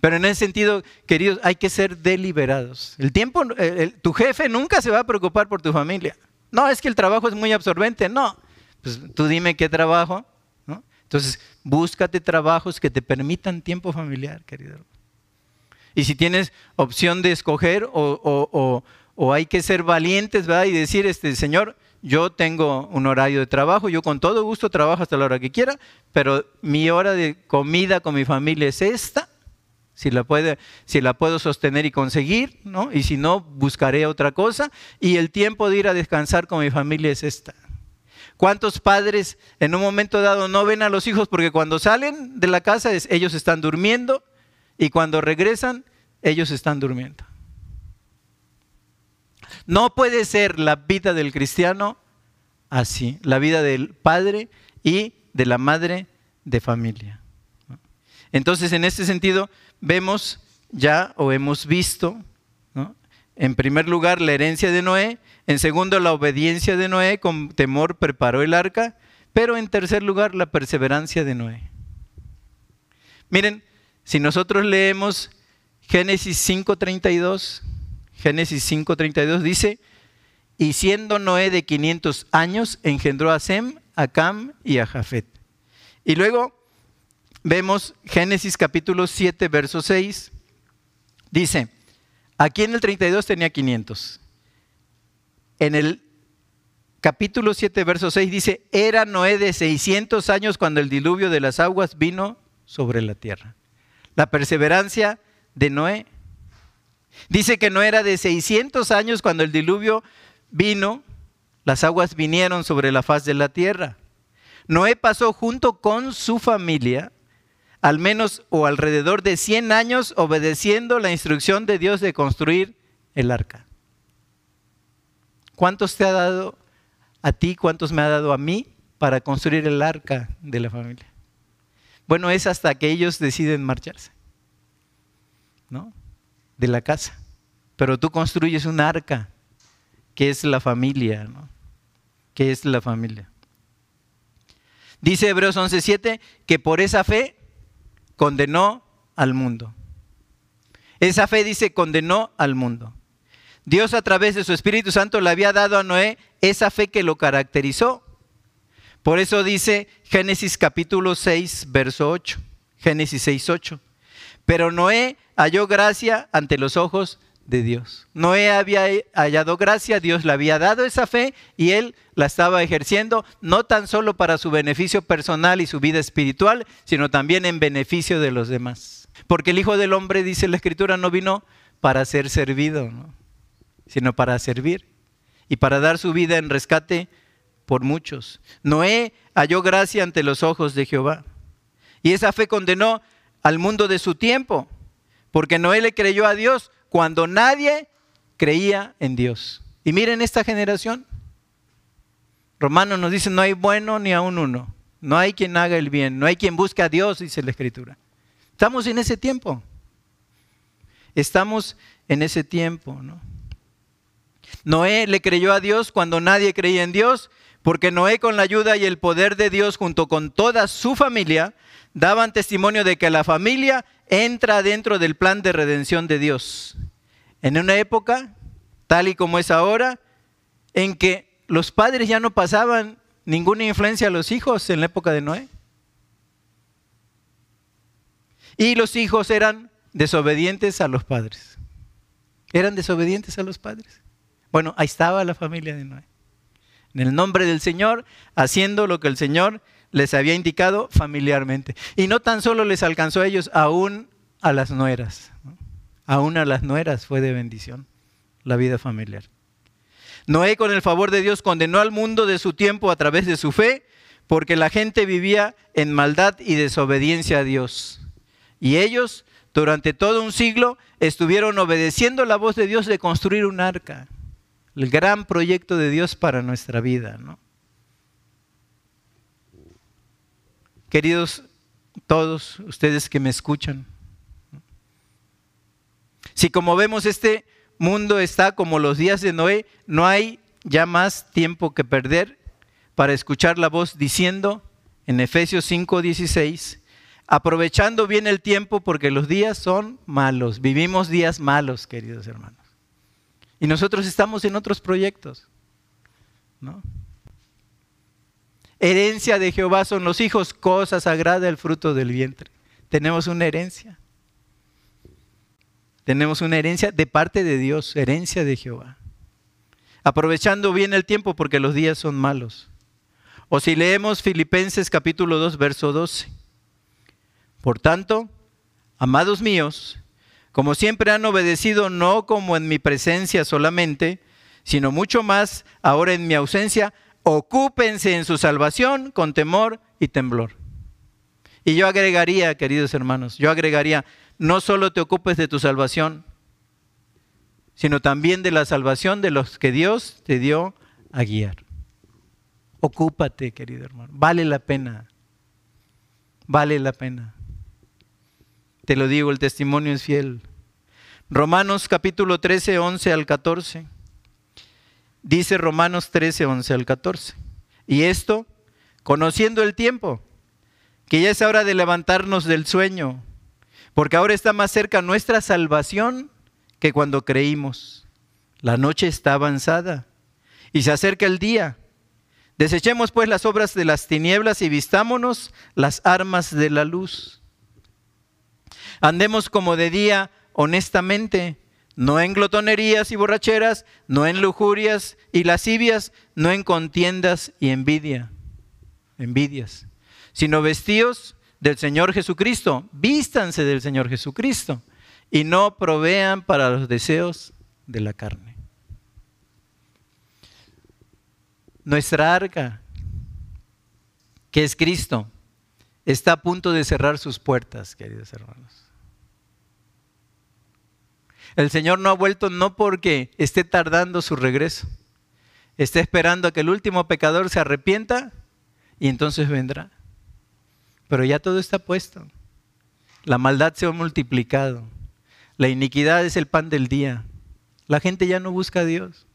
Pero en ese sentido, queridos, hay que ser deliberados. El tiempo, tu jefe nunca se va a preocupar por tu familia. No, es que el trabajo es muy absorbente. No, pues tú dime qué trabajo entonces, búscate trabajos que te permitan tiempo familiar, querido. Y si tienes opción de escoger o, hay que ser valientes, ¿verdad? Y decir, este, Señor, yo tengo un horario de trabajo, yo con todo gusto trabajo hasta la hora que quiera, pero mi hora de comida con mi familia es esta, si la, puede, si la puedo sostener y conseguir, ¿no? Y si no, buscaré otra cosa, y el tiempo de ir a descansar con mi familia es esta. ¿Cuántos padres en un momento dado no ven a los hijos porque cuando salen de la casa ellos están durmiendo y cuando regresan ellos están durmiendo? No puede ser la vida del cristiano así, la vida del padre y de la madre de familia. Entonces, en este sentido, vemos ya o hemos visto, en primer lugar, la herencia de Noé en segundo, la obediencia de Noé, con temor preparó el arca. Pero en tercer lugar, la perseverancia de Noé. Miren, si nosotros leemos Génesis 5.32, Génesis 5.32 dice, y siendo Noé de 500 años, engendró a Sem, a Cam y a Jafet. Y luego vemos Génesis capítulo 7, verso 6, dice, aquí en el 32 tenía 500 en el capítulo 7, verso 6 dice, era Noé de 600 años cuando el diluvio de las aguas vino sobre la tierra. La perseverancia de Noé. Dice que no era de 600 años cuando el diluvio vino, las aguas vinieron sobre la faz de la tierra. Noé pasó junto con su familia al menos o alrededor de 100 años obedeciendo la instrucción de Dios de construir el arca. ¿Cuántos te ha dado a ti? ¿Cuántos me ha dado a mí para construir el arca de la familia? Bueno, es hasta que ellos deciden marcharse, ¿no? De la casa. Pero tú construyes un arca, que es la familia, ¿no? Que es la familia. Dice Hebreos 11:7 que por esa fe condenó al mundo. Esa fe dice condenó al mundo. Dios a través de su Espíritu Santo le había dado a Noé esa fe que lo caracterizó. Por eso dice Génesis capítulo 6, verso 8. Génesis 6, 8. Pero Noé halló gracia ante los ojos de Dios. Noé había hallado gracia, Dios le había dado esa fe y él la estaba ejerciendo no tan solo para su beneficio personal y su vida espiritual, sino también en beneficio de los demás. Porque el Hijo del Hombre, dice la Escritura, no vino para ser servido, sino para servir y para dar su vida en rescate por muchos. Noé halló gracia ante los ojos de Jehová. Y esa fe condenó al mundo de su tiempo, porque Noé le creyó a Dios cuando nadie creía en Dios. Y miren esta generación. Romanos nos dice, no hay bueno ni aun uno. No hay quien haga el bien, no hay quien busque a Dios, dice la Escritura. Estamos en ese tiempo. Estamos en ese tiempo, ¿no? Noé le creyó a Dios cuando nadie creía en Dios, porque Noé con la ayuda y el poder de Dios junto con toda su familia daban testimonio de que la familia entra dentro del plan de redención de Dios. En una época, tal y como es ahora, en que los padres ya no pasaban ninguna influencia a los hijos en la época de Noé. Y los hijos eran desobedientes a los padres. Eran desobedientes a los padres. Bueno, ahí estaba la familia de Noé. En el nombre del Señor, haciendo lo que el Señor les había indicado familiarmente. Y no tan solo les alcanzó a ellos, aún a las nueras. Aún a las nueras fue de bendición la vida familiar. Noé con el favor de Dios condenó al mundo de su tiempo a través de su fe, porque la gente vivía en maldad y desobediencia a Dios. Y ellos, durante todo un siglo, estuvieron obedeciendo la voz de Dios de construir un arca, el gran proyecto de Dios para nuestra vida. ¿no? Queridos todos ustedes que me escuchan, si como vemos este mundo está como los días de Noé, no hay ya más tiempo que perder para escuchar la voz diciendo en Efesios 5:16, aprovechando bien el tiempo porque los días son malos, vivimos días malos, queridos hermanos. Y nosotros estamos en otros proyectos, ¿no? Herencia de Jehová son los hijos, cosa sagrada el fruto del vientre. Tenemos una herencia. Tenemos una herencia de parte de Dios, herencia de Jehová. Aprovechando bien el tiempo porque los días son malos. O si leemos Filipenses capítulo 2, verso 12. Por tanto, amados míos, como siempre han obedecido no como en mi presencia solamente, sino mucho más ahora en mi ausencia, ocúpense en su salvación con temor y temblor. Y yo agregaría, queridos hermanos, yo agregaría, no solo te ocupes de tu salvación, sino también de la salvación de los que Dios te dio a guiar. Ocúpate, querido hermano. Vale la pena. Vale la pena. Te lo digo, el testimonio es fiel. Romanos capítulo 13, 11 al 14. Dice Romanos 13, 11 al 14. Y esto, conociendo el tiempo, que ya es hora de levantarnos del sueño, porque ahora está más cerca nuestra salvación que cuando creímos. La noche está avanzada y se acerca el día. Desechemos pues las obras de las tinieblas y vistámonos las armas de la luz. Andemos como de día honestamente, no en glotonerías y borracheras, no en lujurias y lascivias, no en contiendas y envidia, envidias, sino vestidos del Señor Jesucristo, vístanse del Señor Jesucristo y no provean para los deseos de la carne. Nuestra arca, que es Cristo, está a punto de cerrar sus puertas, queridos hermanos. El Señor no ha vuelto no porque esté tardando su regreso. Está esperando a que el último pecador se arrepienta y entonces vendrá. Pero ya todo está puesto. La maldad se ha multiplicado. La iniquidad es el pan del día. La gente ya no busca a Dios.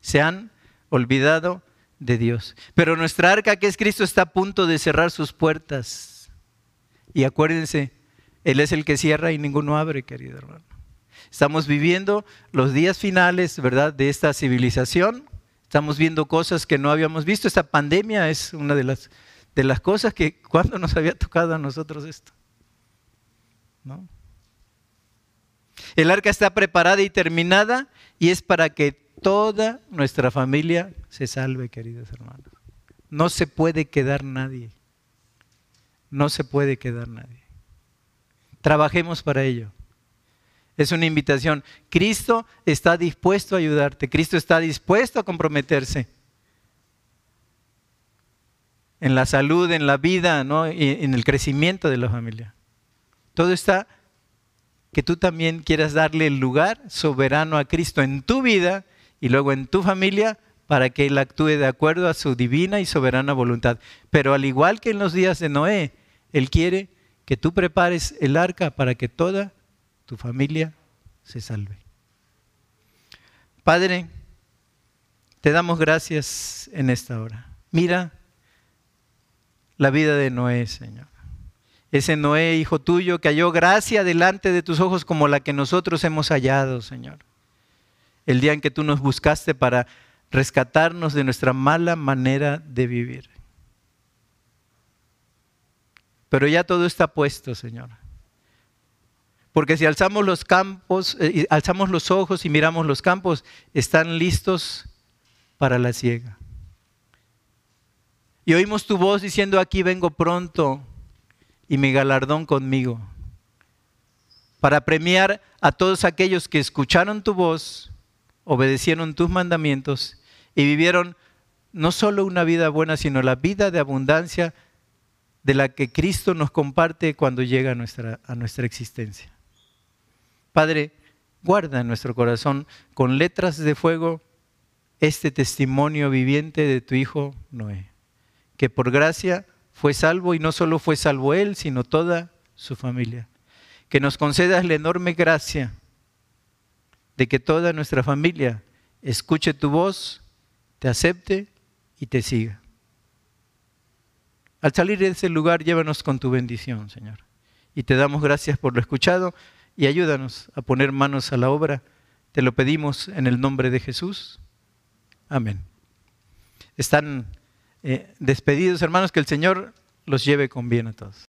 Se han olvidado de Dios. Pero nuestra arca, que es Cristo, está a punto de cerrar sus puertas. Y acuérdense, Él es el que cierra y ninguno abre, querido hermano. Estamos viviendo los días finales, ¿verdad?, de esta civilización. Estamos viendo cosas que no habíamos visto. Esta pandemia es una de las, de las cosas que cuando nos había tocado a nosotros esto. ¿No? El arca está preparada y terminada y es para que toda nuestra familia se salve, queridos hermanos. No se puede quedar nadie. No se puede quedar nadie. Trabajemos para ello. Es una invitación. Cristo está dispuesto a ayudarte. Cristo está dispuesto a comprometerse en la salud, en la vida, ¿no? y en el crecimiento de la familia. Todo está que tú también quieras darle el lugar soberano a Cristo en tu vida y luego en tu familia para que Él actúe de acuerdo a su divina y soberana voluntad. Pero al igual que en los días de Noé, Él quiere que tú prepares el arca para que toda tu familia se salve. Padre, te damos gracias en esta hora. Mira la vida de Noé, Señor ese Noé, hijo tuyo, que halló gracia delante de tus ojos como la que nosotros hemos hallado, Señor. El día en que tú nos buscaste para rescatarnos de nuestra mala manera de vivir. Pero ya todo está puesto, Señor. Porque si alzamos los campos, eh, alzamos los ojos y miramos los campos, están listos para la siega. Y oímos tu voz diciendo, aquí vengo pronto y mi galardón conmigo, para premiar a todos aquellos que escucharon tu voz, obedecieron tus mandamientos y vivieron no solo una vida buena, sino la vida de abundancia de la que Cristo nos comparte cuando llega a nuestra, a nuestra existencia. Padre, guarda en nuestro corazón con letras de fuego este testimonio viviente de tu Hijo Noé, que por gracia fue salvo y no solo fue salvo él, sino toda su familia. Que nos concedas la enorme gracia de que toda nuestra familia escuche tu voz, te acepte y te siga. Al salir de ese lugar, llévanos con tu bendición, Señor. Y te damos gracias por lo escuchado y ayúdanos a poner manos a la obra. Te lo pedimos en el nombre de Jesús. Amén. Están eh, despedidos, hermanos, que el Señor los lleve con bien a todos.